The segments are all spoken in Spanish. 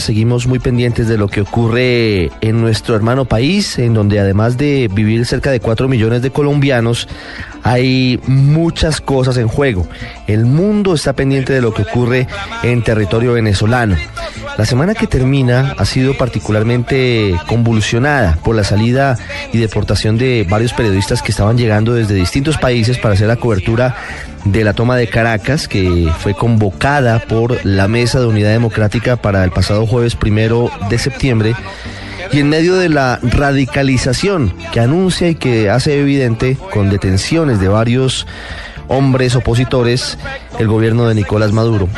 Seguimos muy pendientes de lo que ocurre en nuestro hermano país, en donde además de vivir cerca de 4 millones de colombianos, hay muchas cosas en juego. El mundo está pendiente de lo que ocurre en territorio venezolano. La semana que termina ha sido particularmente convulsionada por la salida y deportación de varios periodistas que estaban llegando desde distintos países para hacer la cobertura de la toma de Caracas, que fue convocada por la Mesa de Unidad Democrática para el pasado jueves primero de septiembre y en medio de la radicalización que anuncia y que hace evidente con detenciones de varios hombres opositores el gobierno de Nicolás Maduro.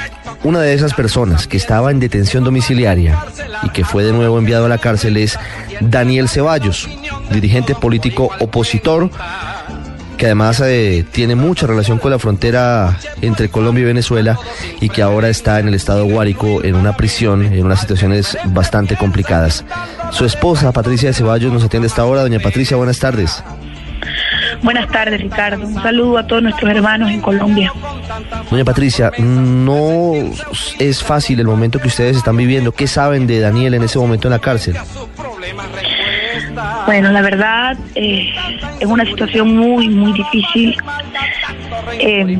Una de esas personas que estaba en detención domiciliaria y que fue de nuevo enviado a la cárcel es Daniel Ceballos, dirigente político opositor que además eh, tiene mucha relación con la frontera entre Colombia y Venezuela y que ahora está en el estado Guárico en una prisión en unas situaciones bastante complicadas. Su esposa, Patricia de Ceballos, nos atiende esta hora. Doña Patricia, buenas tardes. Buenas tardes, Ricardo. Un saludo a todos nuestros hermanos en Colombia. Doña Patricia, no es fácil el momento que ustedes están viviendo. ¿Qué saben de Daniel en ese momento en la cárcel? Bueno, la verdad eh, es una situación muy, muy difícil. Eh,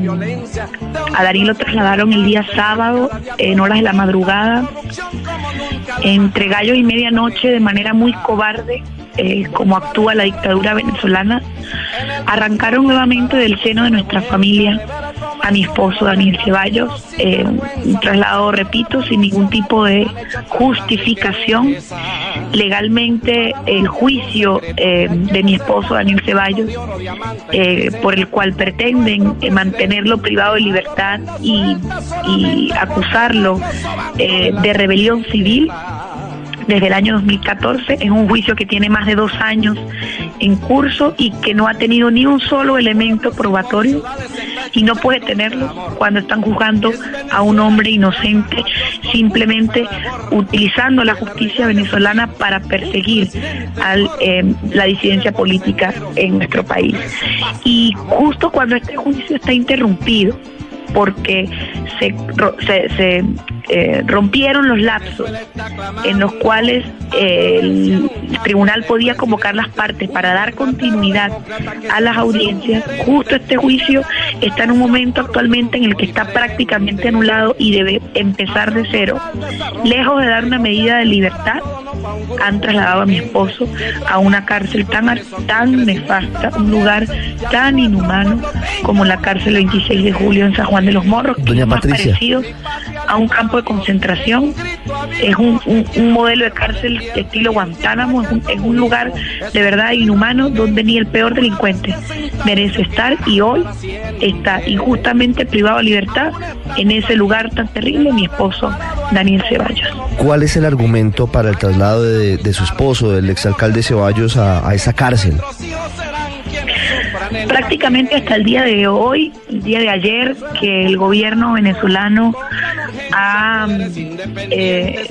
a Darío lo trasladaron el día sábado en horas de la madrugada, entre gallo y medianoche, de manera muy cobarde, eh, como actúa la dictadura venezolana. Arrancaron nuevamente del seno de nuestra familia a mi esposo Daniel Ceballos, eh, un traslado, repito, sin ningún tipo de justificación. Legalmente el juicio eh, de mi esposo Daniel Ceballos, eh, por el cual pretenden mantenerlo privado de libertad y, y acusarlo de rebelión civil, desde el año 2014. Es un juicio que tiene más de dos años en curso y que no ha tenido ni un solo elemento probatorio y no puede tenerlo cuando están juzgando a un hombre inocente simplemente utilizando la justicia venezolana para perseguir a eh, la disidencia política en nuestro país. Y justo cuando este juicio está interrumpido, porque se, se, eh, rompieron los lapsos en los cuales eh, el tribunal podía convocar las partes para dar continuidad a las audiencias. Justo este juicio está en un momento actualmente en el que está prácticamente anulado y debe empezar de cero. Lejos de dar una medida de libertad, han trasladado a mi esposo a una cárcel tan, tan nefasta, un lugar tan inhumano como la cárcel 26 de julio en San Juan de los Morros, que es más parecido a un campo de concentración. Es un, modelo de cárcel estilo Guantánamo, es un, es un lugar de verdad inhumano donde ni el peor delincuente merece estar y hoy está injustamente privado de libertad en ese lugar tan terrible mi esposo Daniel Ceballos. ¿Cuál es el argumento para el traslado de, su esposo, del exalcalde Ceballos, a, a esa cárcel? prácticamente hasta el día de hoy, el día de ayer, que el gobierno venezolano ha, eh,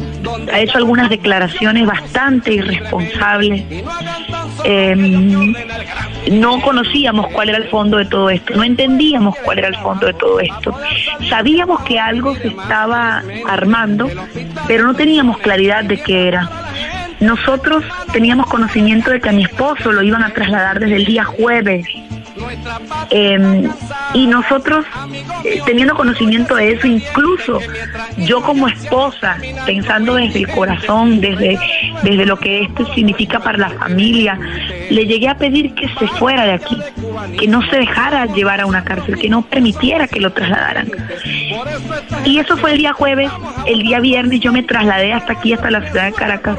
ha hecho algunas declaraciones bastante irresponsables. Em, no conocíamos cuál era el fondo de todo esto, no entendíamos cuál era el fondo de todo esto. Sabíamos que algo se estaba armando, pero no teníamos claridad de qué era. Nosotros teníamos conocimiento de que a mi esposo lo iban a trasladar desde el día jueves Em, y nosotros, eh, teniendo conocimiento de eso, incluso yo como esposa, pensando desde el corazón, desde, desde lo que esto significa para la familia, le llegué a pedir que se fuera de aquí, que no se dejara llevar a una cárcel, que no permitiera que lo trasladaran. Y eso fue el día jueves, el día viernes yo me trasladé hasta aquí, hasta la ciudad de Caracas.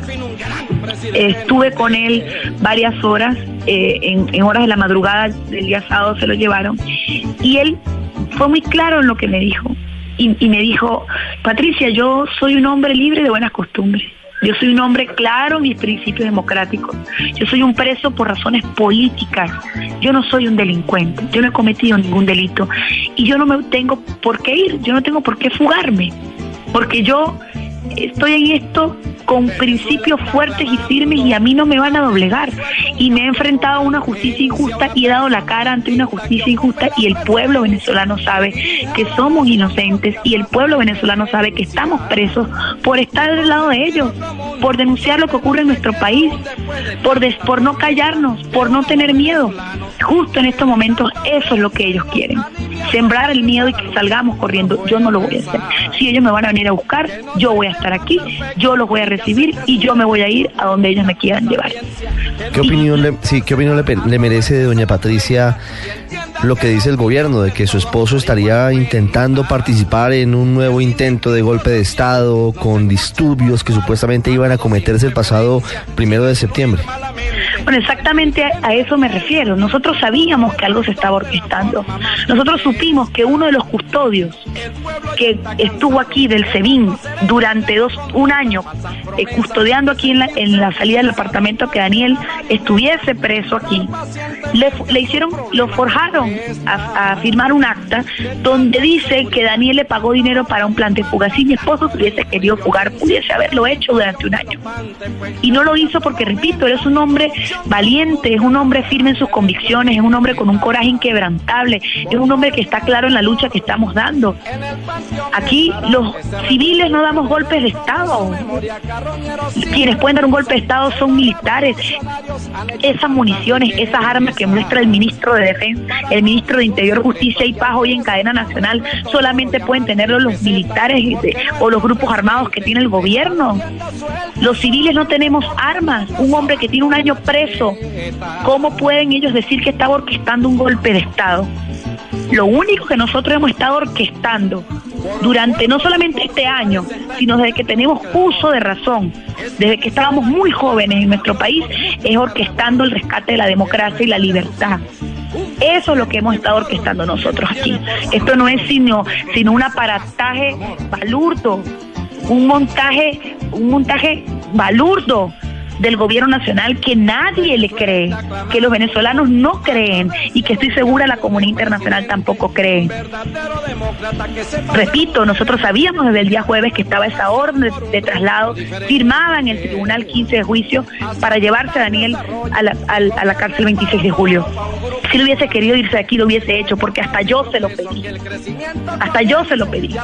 estuve con él varias horas, eh, en, horas de la madrugada del día sábado se lo llevaron, y él fue muy claro en lo que me dijo. y, y me dijo, Patricia, yo soy un hombre libre de buenas costumbres. Yo soy un hombre claro en mis principios democráticos. Yo soy un preso por razones políticas. Yo no soy un delincuente. Yo no he cometido ningún delito. Y yo no me tengo por qué ir. Yo no tengo por qué fugarme. Porque yo estoy en esto con principios fuertes y firmes y a mí no me van a doblegar. Y me he enfrentado a una justicia injusta y he dado la cara ante una justicia injusta y el pueblo venezolano sabe que somos inocentes y el pueblo venezolano sabe que estamos presos por estar del lado de ellos, por denunciar lo que ocurre en nuestro país, por, des, por no callarnos, por no tener miedo. Justo en estos momentos eso es lo que ellos quieren. Sembrar el miedo y que salgamos corriendo. Yo no lo voy a hacer. Si ellos me van a venir a buscar, yo voy a estar aquí, yo los voy a recibir y yo me voy a ir a donde ellos me quieran llevar. ¿Qué opinión, le, sí, ¿qué opinión le, le merece de doña Patricia lo que dice el gobierno, de que su esposo estaría intentando participar en un nuevo intento de golpe de Estado con disturbios que supuestamente iban a cometerse el pasado primero de septiembre? Bueno, exactamente a eso me refiero. Nosotros sabíamos que algo se estaba orquestando. Nosotros supimos que uno de los custodios que estuvo aquí del SEBIN durante dos, un año, eh, custodiando aquí en la, en la salida del apartamento que Daniel estuviese preso aquí, le, le hicieron, lo forjaron a, firmar un acta donde dice que Daniel le pagó dinero para un plan de fuga. Si mi esposo hubiese querido fugar, pudiese haberlo hecho durante un año. Y no lo hizo porque, repito, él es un hombre valiente, es un hombre firme en sus convicciones, es un hombre con un coraje inquebrantable, es un hombre que está claro en la lucha que estamos dando. Aquí los civiles no damos golpes de Estado. Quienes pueden dar un golpe de Estado son militares. Esas municiones, esas armas que muestra el ministro de Defensa, el ministro de Interior, Justicia y Paz hoy en cadena nacional, solamente pueden tenerlo los militares o los grupos armados que tiene el gobierno. Los civiles no tenemos armas. Un hombre que tiene un año preso, ¿cómo pueden ellos decir que estaba orquestando un golpe de Estado? Lo único que nosotros hemos estado orquestando durante no solamente este año, sino desde que tenemos uso de razón, desde que estábamos muy jóvenes en nuestro país, es orquestando el rescate de la democracia y la libertad. Eso es lo que hemos estado orquestando nosotros aquí. Esto no es sino, sino un aparataje balurdo, un montaje, un montaje balurdo del gobierno nacional que nadie le cree, que los venezolanos no creen y que estoy segura la comunidad internacional tampoco cree. Repito, nosotros sabíamos desde el día jueves que estaba esa orden de, traslado firmada en el Tribunal 15 de Juicio para llevarse a Daniel a la, a, a la cárcel 26 de julio. Si lo hubiese querido irse de aquí, lo hubiese hecho, porque hasta yo se lo pedí. Hasta yo se lo pedí.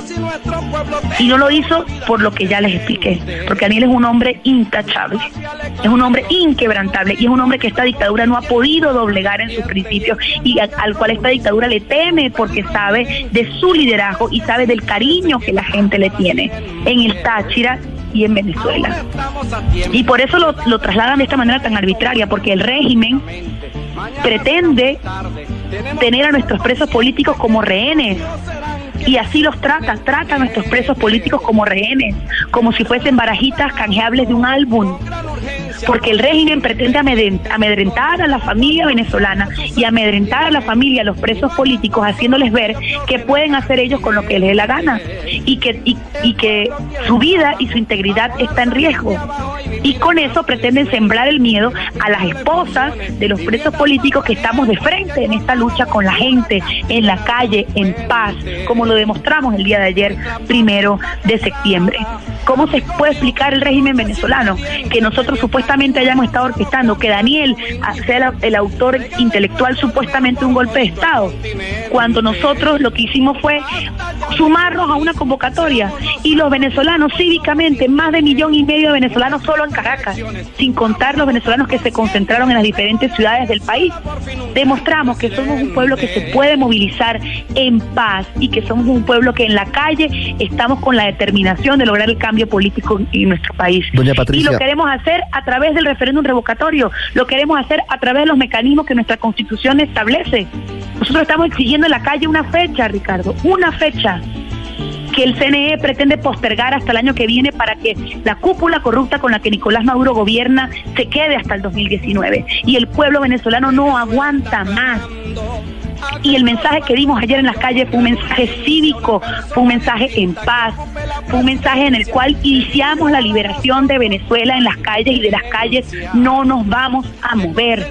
Y no lo hizo por lo que ya les expliqué, porque Daniel es un hombre intachable es un hombre inquebrantable y es un hombre que esta dictadura no ha podido doblegar en sus principios y al cual esta dictadura le teme porque sabe de su liderazgo y sabe del cariño que la gente le tiene en el Táchira y en Venezuela. Y por eso lo, lo trasladan de esta manera tan arbitraria, porque el régimen pretende tener a nuestros presos políticos como rehenes y así los trata, trata a nuestros presos políticos como rehenes, como si fuesen barajitas canjeables de un álbum. Porque el régimen pretende amedrentar a la familia venezolana y amedrentar a la familia, a los presos políticos, haciéndoles ver que pueden hacer ellos con lo que les dé la gana y que, y, que su vida y su integridad está en riesgo. Y con eso pretenden sembrar el miedo a las esposas de los presos políticos que estamos de frente en esta lucha con la gente, en la calle, en paz, como lo demostramos el día de ayer, primero de septiembre. ¿Cómo se puede explicar el régimen venezolano? Que nosotros supuestamente hayamos estado orquestando, que Daniel sea el autor intelectual supuestamente un golpe de Estado, cuando nosotros lo que hicimos fue sumarnos a una convocatoria y los venezolanos cívicamente, más de millón y medio de venezolanos solo en Caracas, sin contar los venezolanos que se concentraron en las diferentes ciudades del país, demostramos que somos un pueblo que se puede movilizar en paz y que somos un pueblo que en la calle estamos con la determinación de lograr el cambio político en nuestro país. Doña Patricia. Y lo queremos hacer a través del referéndum revocatorio, lo queremos hacer a través de los mecanismos que nuestra constitución establece. Nosotros estamos exigiendo en la calle una fecha, Ricardo, una fecha que el CNE pretende postergar hasta el año que viene para que la cúpula corrupta con la que Nicolás Maduro gobierna se quede hasta el 2019. Y el pueblo venezolano no aguanta más. Y el mensaje que dimos ayer en las calles fue un mensaje cívico, fue un mensaje en paz, fue un mensaje en el cual iniciamos la liberación de Venezuela en las calles y de las calles no nos vamos a mover.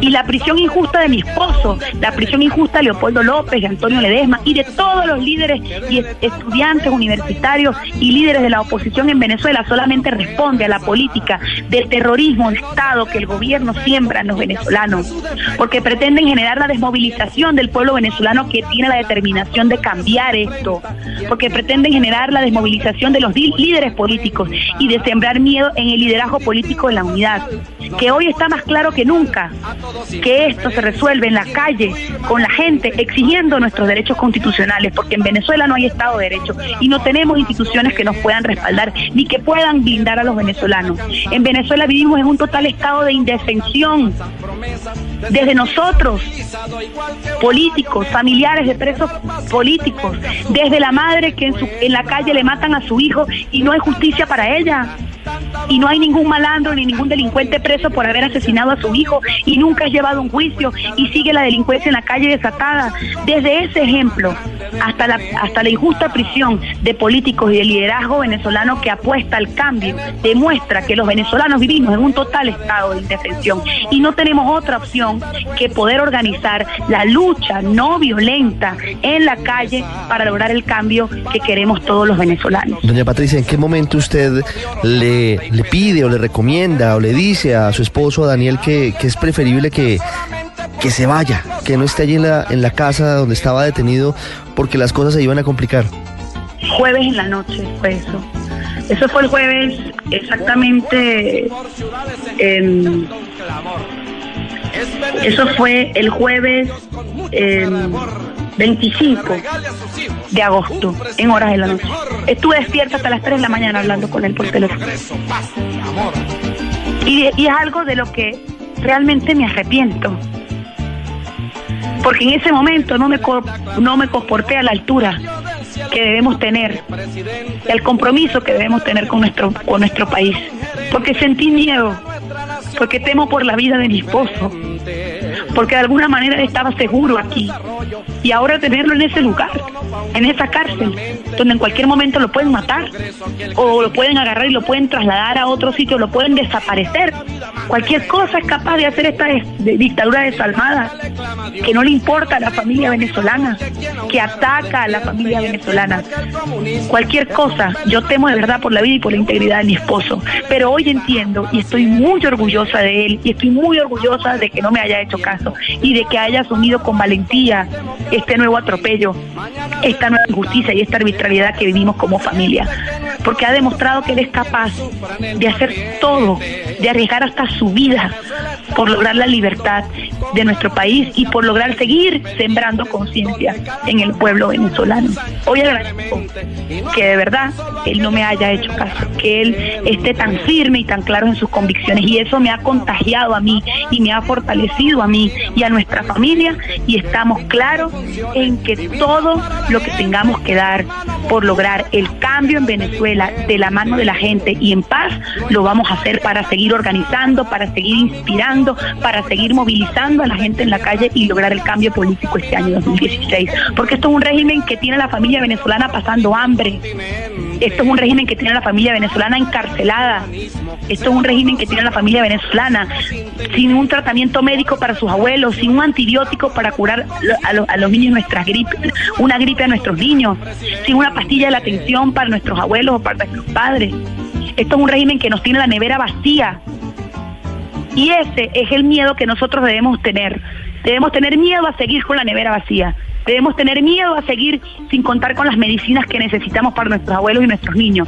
Y la prisión injusta de mi esposo, la prisión injusta de Leopoldo López, de Antonio Ledesma y de todos los líderes y estudiantes universitarios y líderes de la oposición en Venezuela solamente responde a la política del terrorismo de Estado que el gobierno siembra en los venezolanos, porque pretenden generar la desmovilización del pueblo venezolano que tiene la determinación de cambiar esto, porque pretenden generar la desmovilización de los líderes políticos y de sembrar miedo en el liderazgo político de la unidad, que hoy está más claro que nunca que esto se resuelve en la calle con la gente exigiendo nuestros derechos constitucionales, porque en Venezuela no hay Estado de Derecho y no tenemos instituciones que nos puedan respaldar ni que puedan blindar a los venezolanos. En Venezuela vivimos en un total estado de indefensión. Desde nosotros, políticos, familiares de presos políticos, desde la madre que en, la calle le matan a su hijo y no hay justicia para ella y no hay ningún malandro ni ningún delincuente preso por haber asesinado a su hijo y nunca ha llevado un juicio y sigue la delincuencia en la calle desatada. Desde ese ejemplo hasta la, hasta la injusta prisión de políticos y de liderazgo venezolano que apuesta al cambio, demuestra que los venezolanos vivimos en un total estado de indefensión y no tenemos otra opción que poder organizar la lucha no violenta en la calle para lograr el cambio que queremos todos los venezolanos. Doña Patricia, ¿en qué momento usted le le, pide o le recomienda o le dice a su esposo, a Daniel, que, es preferible que, que se vaya, que no esté allí en la, en la casa donde estaba detenido porque las cosas se iban a complicar? Jueves en la noche fue eso. Eso fue el jueves exactamente. Eso fue el jueves. 25 de agosto, en horas de la noche. Estuve despierta hasta las 3 de la mañana hablando con él por teléfono. Y, y es algo de lo que realmente me arrepiento. Porque en ese momento no me, no me comporté a la altura que debemos tener, el compromiso que debemos tener con nuestro, con nuestro país. Porque sentí miedo, porque temo por la vida de mi esposo, porque de alguna manera estaba seguro aquí. Y ahora tenerlo en ese lugar, en esa cárcel, donde en cualquier momento lo pueden matar, o lo pueden agarrar y lo pueden trasladar a otro sitio, lo pueden desaparecer. Cualquier cosa es capaz de hacer esta dictadura desalmada, que no le importa a la familia venezolana, que ataca a la familia venezolana. Cualquier cosa, yo temo de verdad por la vida y por la integridad de mi esposo, pero hoy entiendo y estoy muy orgullosa de él y estoy muy orgullosa de que no me haya hecho caso y de que haya asumido con valentía este nuevo atropello, esta nueva injusticia y esta arbitrariedad que vivimos como familia. Porque ha demostrado que él es capaz de hacer todo, de arriesgar hasta su vida por lograr la libertad de nuestro país y por lograr seguir sembrando conciencia en el pueblo venezolano. Hoy agradezco que de verdad él no me haya hecho caso, que él esté tan firme y tan claro en sus convicciones y eso me ha contagiado a mí y me ha fortalecido a mí y a nuestra familia y estamos claros en que todo lo que tengamos que dar por lograr el cambio en Venezuela de la mano de la gente y en paz, lo vamos a hacer para seguir organizando, para seguir inspirando, para seguir movilizando a la gente en la calle y lograr el cambio político este año 2016. Porque esto es un régimen que tiene a la familia venezolana pasando hambre. Esto es un régimen que tiene a la familia venezolana encarcelada. Esto es un régimen que tiene a la familia venezolana sin un tratamiento médico para sus abuelos, sin un antibiótico para curar a, los niños nuestras gripes, una gripe a nuestros niños, sin una pastilla de la atención para nuestros abuelos o para nuestros padres. Esto es un régimen que nos tiene la nevera vacía. Y ese es el miedo que nosotros debemos tener. Debemos tener miedo a seguir con la nevera vacía. Debemos tener miedo a seguir sin contar con las medicinas que necesitamos para nuestros abuelos y nuestros niños.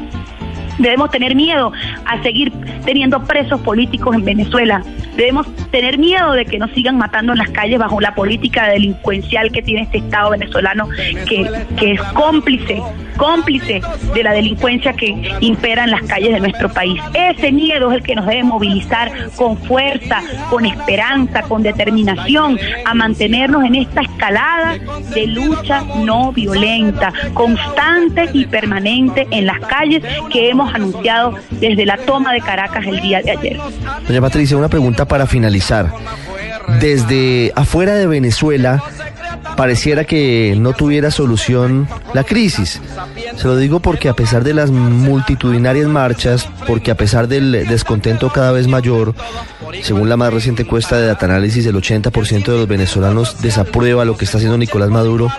Debemos tener miedo a seguir teniendo presos políticos en Venezuela. Debemos tener miedo de que nos sigan matando en las calles bajo la política delincuencial que tiene este Estado venezolano, que, que es cómplice, cómplice de la delincuencia que impera en las calles de nuestro país. Ese miedo es el que nos debe movilizar con fuerza, con esperanza, con determinación a mantenernos en esta escalada de lucha no violenta, constante y permanente en las calles que hemos anunciado desde la toma de Caracas el día de ayer. Doña Patricia, una pregunta para finalizar. Desde afuera de Venezuela pareciera que no tuviera solución la crisis. Se lo digo porque a pesar de las multitudinarias marchas, porque a pesar del descontento cada vez mayor, según la más reciente encuesta de Data Análisis, el 80% de los venezolanos desaprueba lo que está haciendo Nicolás Maduro.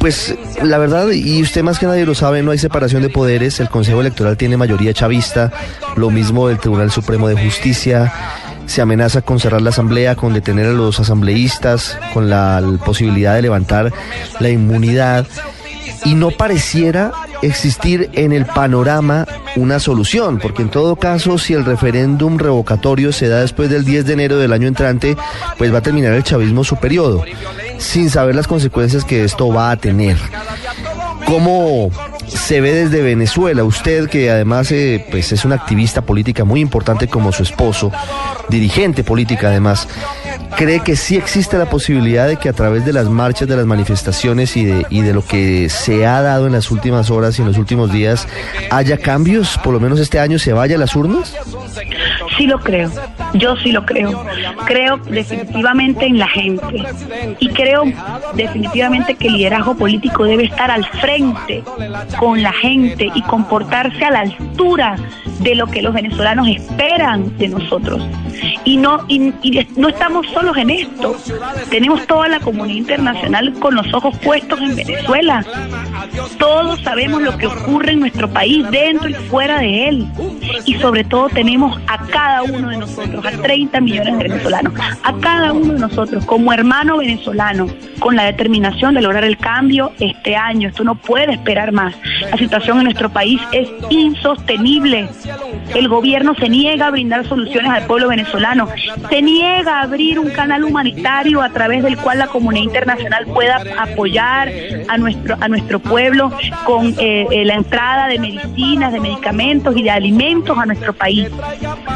Pues la verdad, y usted más que nadie lo sabe, no hay separación de poderes, el Consejo Electoral tiene mayoría chavista, lo mismo el Tribunal Supremo de Justicia, se amenaza con cerrar la asamblea, con detener a los asambleístas, con la posibilidad de levantar la inmunidad. Y no pareciera existir en el panorama una solución, porque en todo caso, si el referéndum revocatorio se da después del 10 de enero del año entrante, pues va a terminar el chavismo su periodo, sin saber las consecuencias que esto va a tener. ¿Cómo se ve desde Venezuela? Usted que además eh, pues es una activista política muy importante como su esposo, dirigente política además, ¿cree que sí existe la posibilidad de que a través de las marchas, de las manifestaciones y de, y de lo que se ha dado en las últimas horas y en los últimos días haya cambios? Por lo menos este año se vaya a las urnas? Sí lo creo, yo sí lo creo. Creo definitivamente en la gente y creo definitivamente que el liderazgo político debe estar al frente con la gente y comportarse a la altura de lo que los venezolanos esperan de nosotros. Y no, y, no estamos solos en esto. Tenemos toda la comunidad internacional con los ojos puestos en Venezuela. Todos sabemos lo que ocurre en nuestro país, dentro y fuera de él. Y sobre todo tenemos a cada uno de nosotros, a 30 millones de venezolanos, a cada uno de nosotros como hermano venezolano, con la determinación de lograr el cambio este año. Esto no puede esperar más. La situación en nuestro país es insostenible. El gobierno se niega a brindar soluciones al pueblo venezolano, se niega a abrir un canal humanitario a través del cual la comunidad internacional pueda apoyar a nuestro, a nuestro pueblo con eh, eh, la entrada de medicinas, de medicamentos y de alimentos a nuestro país.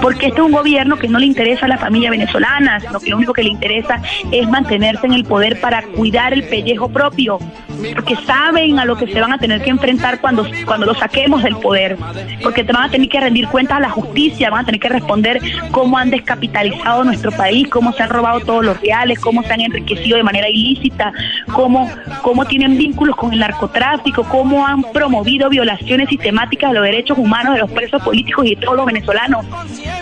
Porque este es un gobierno que no le interesa a la familia venezolana, sino que lo único que le interesa es mantenerse en el poder para cuidar el pellejo propio, porque saben a lo que se van a tener que enfrentar cuando, cuando lo saquemos del poder, porque te van a tener que rendir cuentas a la justicia, van a tener que responder cómo han descapitalizado nuestro país, cómo se han robado todos los reales, cómo se han enriquecido de manera ilícita, cómo, cómo tienen vínculos con el narcotráfico, cómo han promovido violaciones sistemáticas de los derechos humanos de los presos políticos y de todos los venezolanos.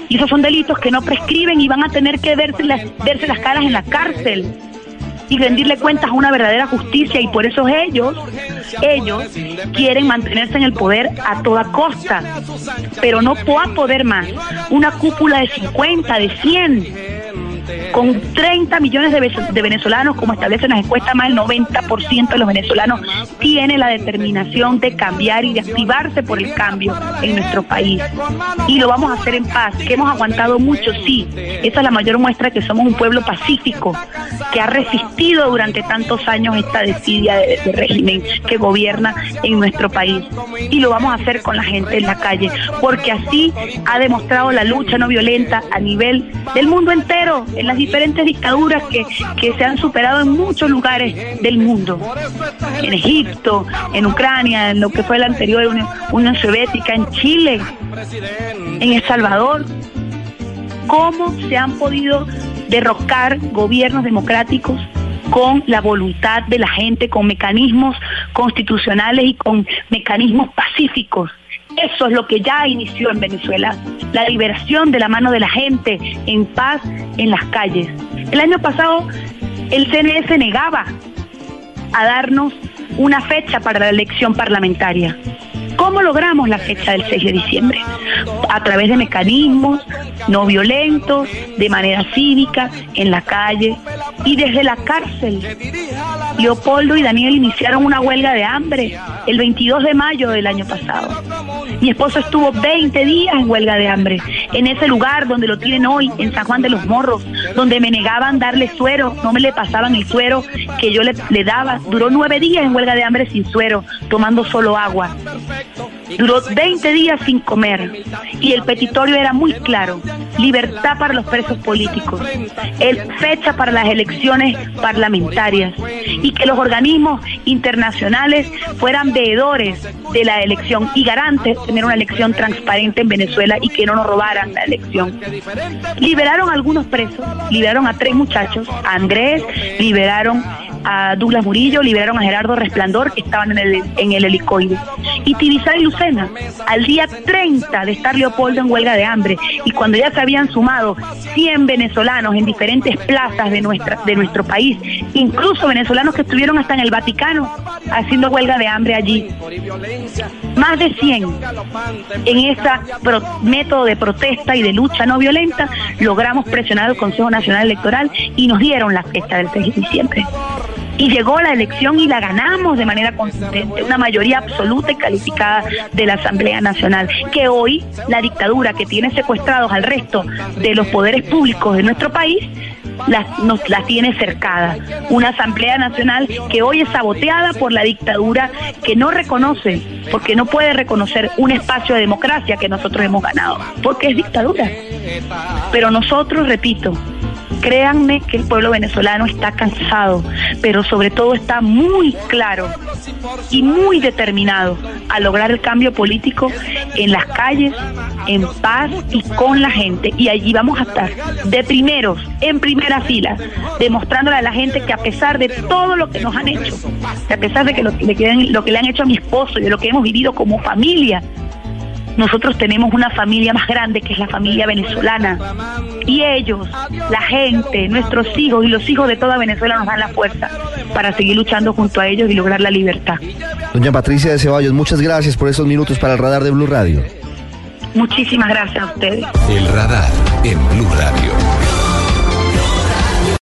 Y esos son delitos que no prescriben y van a tener que verse verse las caras en la cárcel y rendirle cuentas a una verdadera justicia y por eso ellos, ellos quieren mantenerse en el poder a toda costa, pero no puedan poder más. Una cúpula de 50, de 100 con 30 millones de, venezolanos, como establecen las encuestas, más del 90% de los venezolanos tiene la determinación de cambiar y de activarse por el cambio en nuestro país. Y lo vamos a hacer en paz, que hemos aguantado mucho, sí. Esa es la mayor muestra que somos un pueblo pacífico, que ha resistido durante tantos años esta desidia de, régimen que gobierna en nuestro país. Y lo vamos a hacer con la gente en la calle, porque así ha demostrado la lucha no violenta a nivel del mundo entero en las diferentes dictaduras que, que se han superado en muchos lugares del mundo. En Egipto, en Ucrania, en lo que fue la anterior Unión, Soviética, en Chile, en El Salvador. ¿Cómo se han podido derrocar gobiernos democráticos con la voluntad de la gente, con mecanismos constitucionales y con mecanismos pacíficos? Eso es lo que ya inició en Venezuela, la liberación de la mano de la gente en paz en las calles. El año pasado el CNS negaba a darnos una fecha para la elección parlamentaria. ¿Cómo logramos la fecha del 6 de diciembre? A través de mecanismos no violentos, de manera cívica, en la calle y desde la cárcel. Leopoldo y Daniel iniciaron una huelga de hambre el 22 de mayo del año pasado. Mi esposo estuvo 20 días en huelga de hambre, en ese lugar donde lo tienen hoy, en San Juan de los Morros, donde me negaban darle suero, no me le pasaban el suero que yo le, daba. Duró nueve días en huelga de hambre sin suero, tomando solo agua. Duró 20 días sin comer y el petitorio era muy claro, libertad para los presos políticos, el fecha para las elecciones parlamentarias y que los organismos internacionales fueran veedores de la elección y garantes de tener una elección transparente en Venezuela y que no nos robaran la elección. Liberaron a algunos presos, liberaron a tres muchachos, a Andrés, liberaron a Douglas Murillo, liberaron a Gerardo Resplandor, que estaban en el, en el helicoide. Y Tibisay Lucena, al día 30 de estar Leopoldo en huelga de hambre, y cuando ya se habían sumado 100 venezolanos en diferentes plazas de, nuestra, de nuestro país, incluso venezolanos que estuvieron hasta en el Vaticano haciendo huelga de hambre allí. Más de 100 en ese método de protesta y de lucha no violenta, logramos presionar al Consejo Nacional Electoral y nos dieron la fecha del 6 de diciembre. Y llegó la elección y la ganamos de manera contundente, una mayoría absoluta y calificada de la Asamblea Nacional, que hoy la dictadura que tiene secuestrados al resto de los poderes públicos de nuestro país nos la tiene cercada. Una Asamblea Nacional que hoy es saboteada por la dictadura que no reconoce, porque no puede reconocer un espacio de democracia que nosotros hemos ganado, porque es dictadura. Pero nosotros, repito, Créanme que el pueblo venezolano está cansado, pero sobre todo está muy claro y muy determinado a lograr el cambio político en las calles, en paz y con la gente. Y allí vamos a estar de primeros, en primera fila, demostrándole a la gente que a pesar de todo lo que nos han hecho, que a pesar de que lo, que le han hecho a mi esposo y de lo que hemos vivido como familia, nosotros tenemos una familia más grande que es la familia venezolana. Y ellos, la gente, nuestros hijos y los hijos de toda Venezuela nos dan la fuerza para seguir luchando junto a ellos y lograr la libertad. Doña Patricia de Ceballos, muchas gracias por esos minutos para el radar de Blue Radio. Muchísimas gracias a ustedes. El radar en Blue Radio.